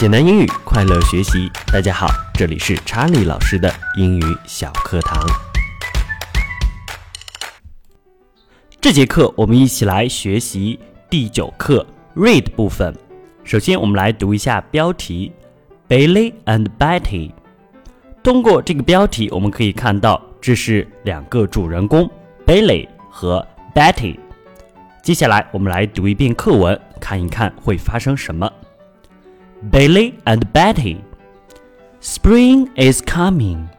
简单英语，快乐学习。大家好，这里是查理老师的英语小课堂。这节课我们一起来学习第九课 read 部分。首先，我们来读一下标题：Billy and Betty。通过这个标题，我们可以看到这是两个主人公 Billy 和 Betty。接下来，我们来读一遍课文，看一看会发生什么。Billy and Betty. Spring is coming.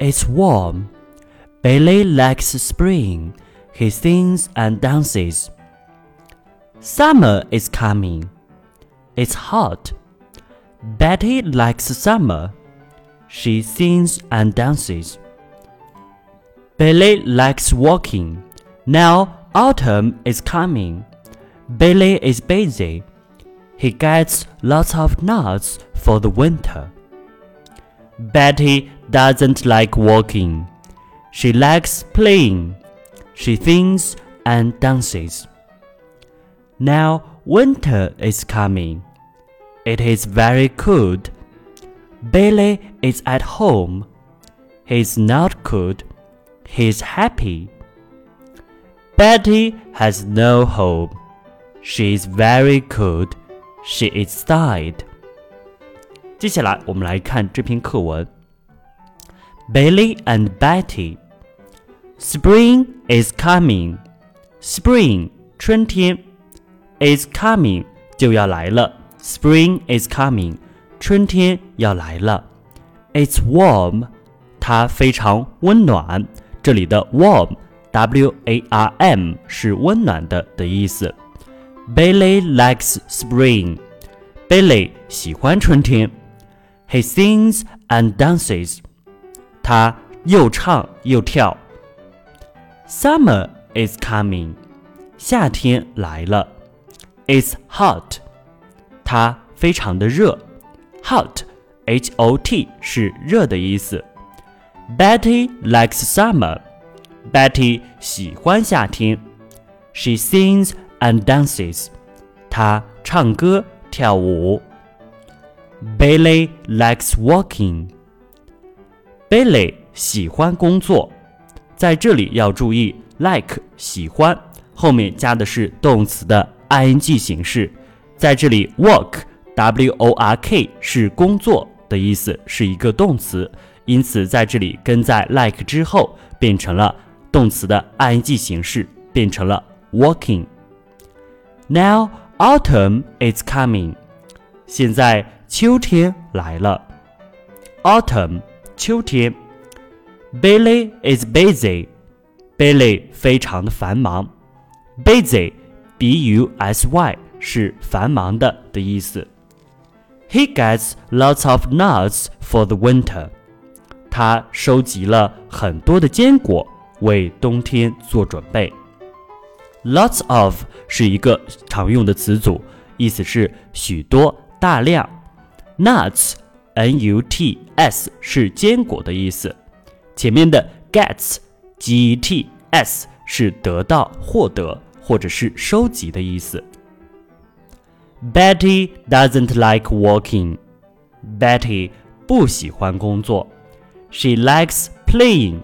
It's warm. Billy likes spring. He sings and dances. Summer is coming. It's hot. Betty likes summer. She sings and dances. Billy likes walking. Now autumn is coming. Billy is busy. He gets lots of nuts for the winter. Betty doesn't like walking. She likes playing. She sings and dances. Now winter is coming. It is very cold. Billy is at home. He's not cold. He's happy. Betty has no home. She's very cold. She is died. 接下来我们来看这篇课文。Billy and Betty. Spring is coming. Spring 春天 is coming 就要来了。Spring is coming 春天要来了。It's warm 它非常温暖。这里的 warm W A R M 是温暖的的意思。 Billy likes spring. Billy 喜欢春天。He sings and dances. 他又唱又跳。Summer is coming. 夏天来了。It's hot. 它非常的热。Hot, H-O-T 是热的意思。Betty likes summer. Betty 喜欢夏天。She sings and dances. 她唱歌跳舞。Billy likes walking. Billy 喜欢工作，在这里要注意 like 喜欢后面加的是动词的 ing 形式，在这里 work w o r k 是工作的意思，是一个动词，因此在这里跟在 like 之后变成了动词的 ing 形式，变成了 walking。Now autumn is coming. 现在秋天来了。Autumn 秋天。Billy is busy. Billy 非常的繁忙。Busy B U S Y 是繁忙的的意思。He gets lots of nuts for the winter. 他收集了很多的坚果，为冬天做准备。 Lots of 是一个常用的词组，意思是许多、大量。Nuts, N-U-T-S 是坚果的意思。前面的 gets, G-E-T-S 是得到、获得或者是收集的意思。Betty doesn't like walking. Betty 不喜欢工作。She likes playing.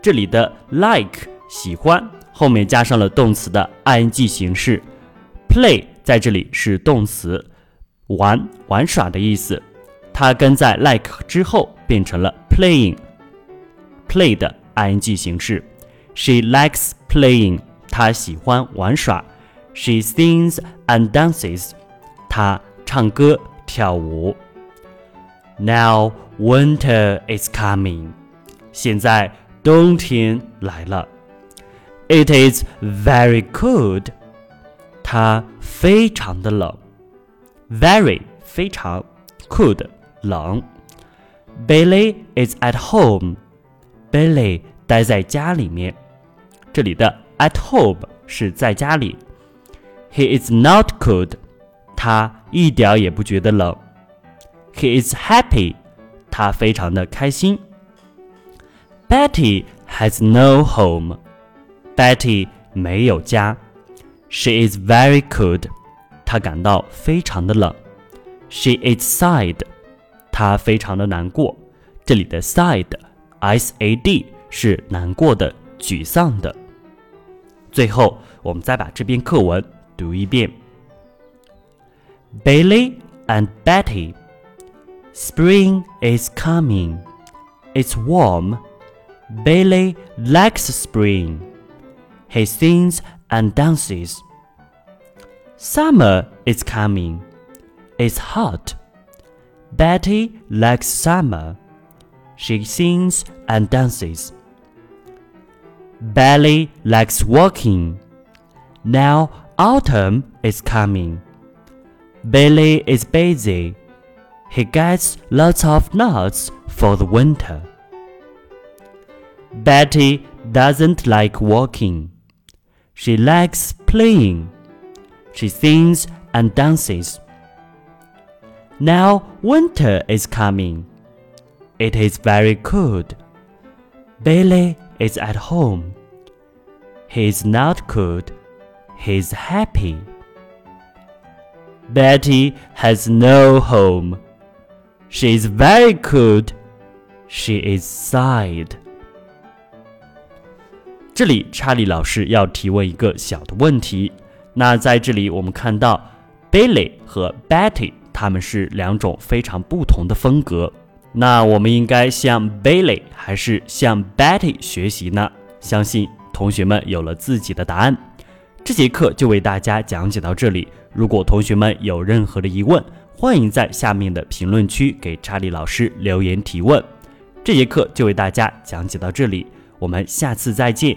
这里的 like 喜欢后面加上了动词的 ing 形式，play 在这里是动词，玩玩耍的意思，它跟在 like 之后变成了 playing，play 的 ing 形式。She likes playing，她喜欢玩耍。She sings and dances，她唱歌跳舞。Now winter is coming，现在冬天来了。It is very cold. 它非常的冷。Very 非常，cold 冷。Billy is at home. Billy 待在家里面。这里的 at home 是在家里。He is not cold. 他一点也不觉得冷。He is happy. 他非常的开心。Betty has no home. Betty 没有家。She is very cold. 她感到非常的冷。 She is sad，她非常的难过。这里的 sad，s a d 是难过的、沮丧的。最后，我们再把这篇课文读一遍。Billy and Betty. Spring is coming. It's warm. Billy likes spring. He sings and dances. Summer is coming. It's hot. Betty likes summer. She sings and dances. Billy likes walking. Now autumn is coming. Billy is busy. He gets lots of nuts for the winter. Betty doesn't like walking. She likes playing. She sings and dances. Now winter is coming. It is very cold. Billy is at home. He is not cold. He is happy. Betty has no home. She is very cold. She is sad. 这里查理老师要提问一个小的问题。那在这里我们看到 Billy 和 Betty 他们是两种非常不同的风格。那我们应该向 Billy 还是向 Betty 学习呢？相信同学们有了自己的答案。这节课就为大家讲解到这里。如果同学们有任何的疑问，欢迎在下面的评论区给查理老师留言提问。这节课就为大家讲解到这里，我们下次再见